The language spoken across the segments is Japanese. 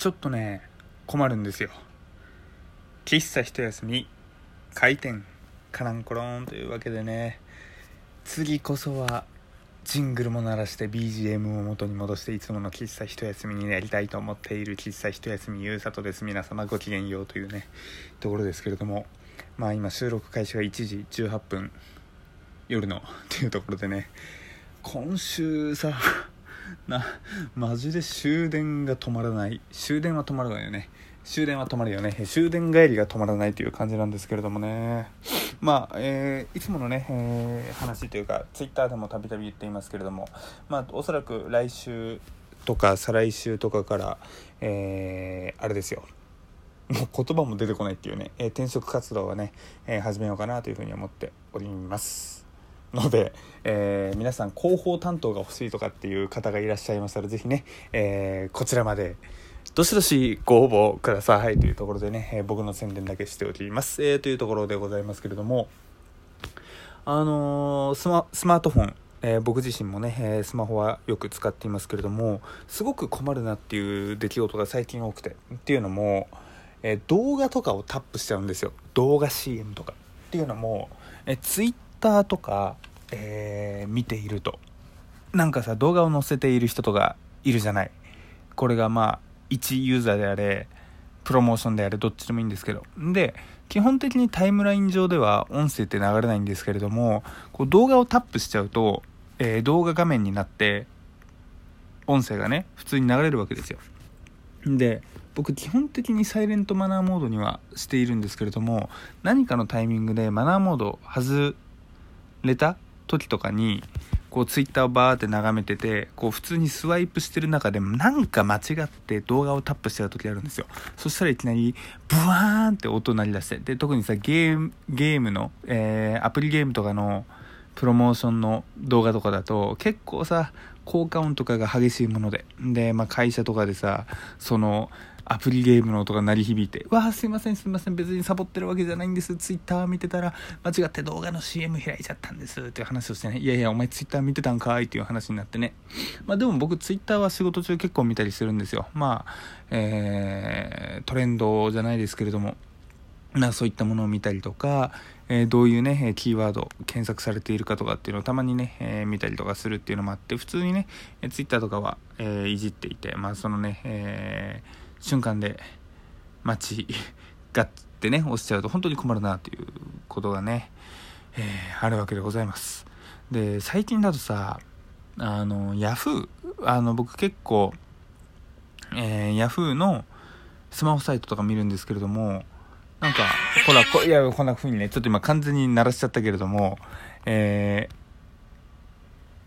ちょっとね困るんですよ。喫茶一休み開店カランコロンというわけでね次こそはジングルも鳴らして BGM を元に戻していつもの喫茶一休みになりたいと思っている喫茶一休みゆうさとです。皆様ごきげんようというねところですけれどもまあ今収録開始が1時18分夜のっていうところでね今週さなマジで終電が止まらない。終電は止まるわよね。終電は止まるよね。終電帰りが止まらないという感じなんですけれどもね。まあ、えー、いつものね、えー、話というかツイッターでもたびたび言っていますけれどもまあおそらく来週とか再来週とかからえー、あれですよ。もう言葉も出てこないっていうね、え、転職活動はね、え、始めようかなというふうに思っております。ので、えー、皆さん広報担当が欲しいとかっていう方がいらっしゃいましたら是非ね、えー、こちらまで。どしどしご応募くださいというところでね、え、僕の宣伝だけしております、えー、というところでございますけれどもあのスマートフォンえー、僕自身もね、えー、スマホはよく使っていますけれどもすごく困るなっていう出来事が最近多くてっていうのも、えー、動画とかをタップしちゃうんですよ。動画 CM とか。っていうのも、えー、Twitter ターとか、えー、見ていると。なんかさ動画を載せている人とかいるじゃない。これがまあ1ユーザーであれプロモーションであれどっちでもいいんですけど。で基本的にタイムライン上では音声って流れないんですけれどもこう動画をタップしちゃうと、えー、動画画面になって音声がね普通に流れるわけですよ。で僕基本的にサイレントマナーモードにはしているんですけれども何かのタイミングでマナーモード外れた時とかにこうツイッターをバーって眺めててこう普通にスワイプしてる中でなんか間違って動画をタップしてる時あるんですよ。そしたらいきなりブワーンって音鳴り出してで特にさゲームゲームの、えー、アプリゲームとかのプロモーションの動画とかだと結構さ効果音とかが激しいものでで、まあ、会社とかでさそのアプリゲームの音が鳴り響いて、わあ、すいません、すいません、別にサボってるわけじゃないんです。ツイッター見てたら、間違って動画の CM 開いちゃったんです。っていう話をしてね、いやいや、お前ツイッター見てたんかい？っていう話になってね。まあでも僕ツイッターは仕事中結構見たりするんですよ。まあ、えー、トレンドじゃないですけれども、まあそういったものを見たりとか、えー、どういうね、キーワード検索されているかとかっていうのをたまにね、えー、見たりとかするっていうのもあって、普通にね、ツイッターとかは、え、いじっていて、まあそのね、え瞬間で待ちがってね押しちゃうと本当に困るなということがね、え、あるわけでございます。で最近だとさあのヤフーあの僕結構、えー、ヤフーのスマホサイトとか見るんですけれどもなんかほらこいやこんな風にねちょっと今完全に鳴らしちゃったけれどもえ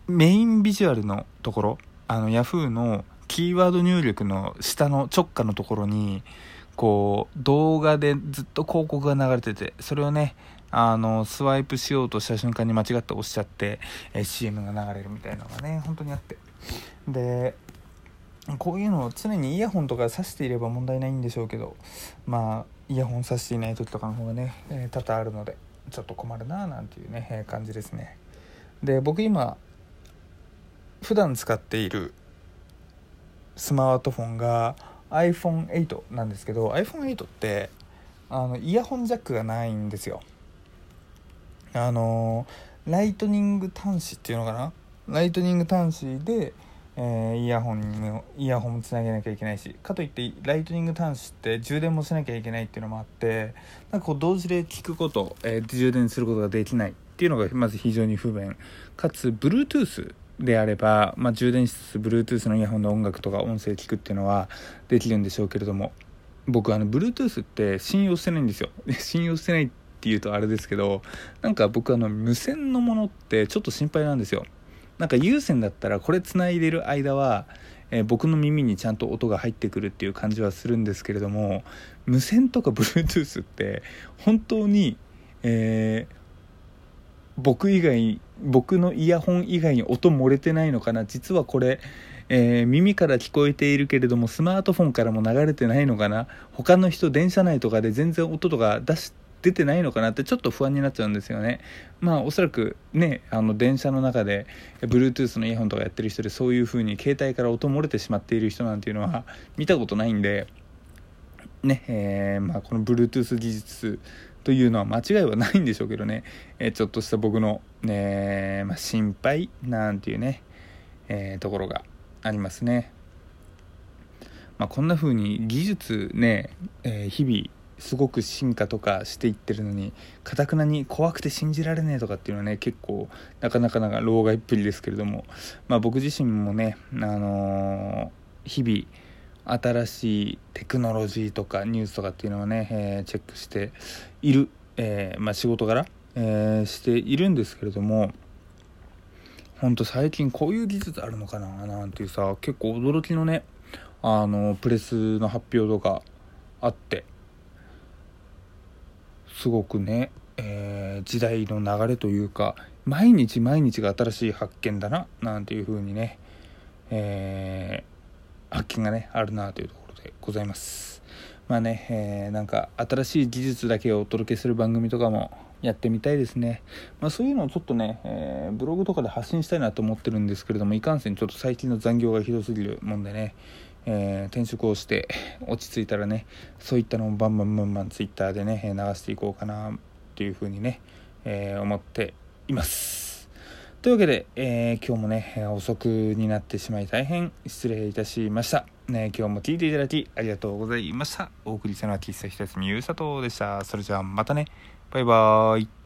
ー、メインビジュアルのところあのヤフーのキーワード入力の下の直下のところにこう動画でずっと広告が流れててそれをねあのスワイプしようとした瞬間に間違って押しちゃって、え CM が流れるみたいなのがね本当にあって。でこういうのを常にイヤホンとか挿していれば問題ないんでしょうけどまあイヤホン挿していない時とかの方がね、えー、多々あるのでちょっと困るななんていうね、えー、感じですね。で僕今普段使っているスマートフォンが iPhone8 なんですけど iPhone8 ってあのイヤホンジャックがないんですよ。あのライトニング端子っていうのかな？ライトニング端子で、えー、イヤホンにもイヤホンもつなげなきゃいけないしかといってライトニング端子って充電もしなきゃいけないっていうのもあってなんかこう同時で聞くこと、えー、充電することができないっていうのがまず非常に不便。かつ Bluetooth であれば、まあ、充電しつつ Bluetooth のイヤホンの音楽とか音声聞くっていうのはできるんでしょうけれども僕あの Bluetooth って信用してないんですよ。信用してないっていうとあれですけどなんか僕あの無線のものってちょっと心配なんですよ。なんか有線だったらこれつないでる間は、えー、僕の耳にちゃんと音が入ってくるっていう感じはするんですけれども無線とか Bluetooth って本当に、えー、僕以外僕のイヤホン以外に音漏れてないのかな。実はこれ、えー、耳から聞こえているけれどもスマートフォンからも流れてないのかな。他の人電車内とかで全然音とか出し出てないのかなってちょっと不安になっちゃうんですよねまあおそらくねあの電車の中で Bluetooth のイヤホンとかやってる人でそういう風に携帯から音漏れてしまっている人なんていうのは見たことないんでねえー、まあ、この Bluetooth 技術というのは間違いはないんでしょうけどね、えー、ちょっとした僕の、ねまあ、心配なんていうね、え、ところがありますね。まあ、こんな風に技術ね、え日々すごく進化とかしていってるのにかたくなに怖くて信じられねえとかっていうのはね結構なかなかなか老害っぷりですけれども、まあ、僕自身もね、あのー、日々新しいテクノロジーとかニュースとかっていうのをね、えー、チェックしている、えー、まあ、仕事柄、えしているんですけれどもほんと最近こういう技術あるのかななんていうさ結構驚きのねあのプレスの発表とかあってすごくね、えー、時代の流れというか毎日毎日が新しい発見だななんていう風にね、えー、発見がねあるなというところでございます。まあね、えー、なんか新しい技術だけをお届けする番組とかもやってみたいですね、まあ、そういうのをちょっとね、えー、ブログとかで発信したいなと思ってるんですけれどもいかんせんちょっと最近の残業がひどすぎるもんでねえー、転職をして 落ち着いたらねそういったのをバンバンバンバンツイッターでね流していこうかなっていうふうにね、えー、思っています。というわけで、えー、今日もね遅くになってしまい大変失礼いたしました、ね、今日も聞いていただきありがとうございました。お送りしたのは喫茶ひたすみゆうさとでした。それじゃあまたね。バイバーイ。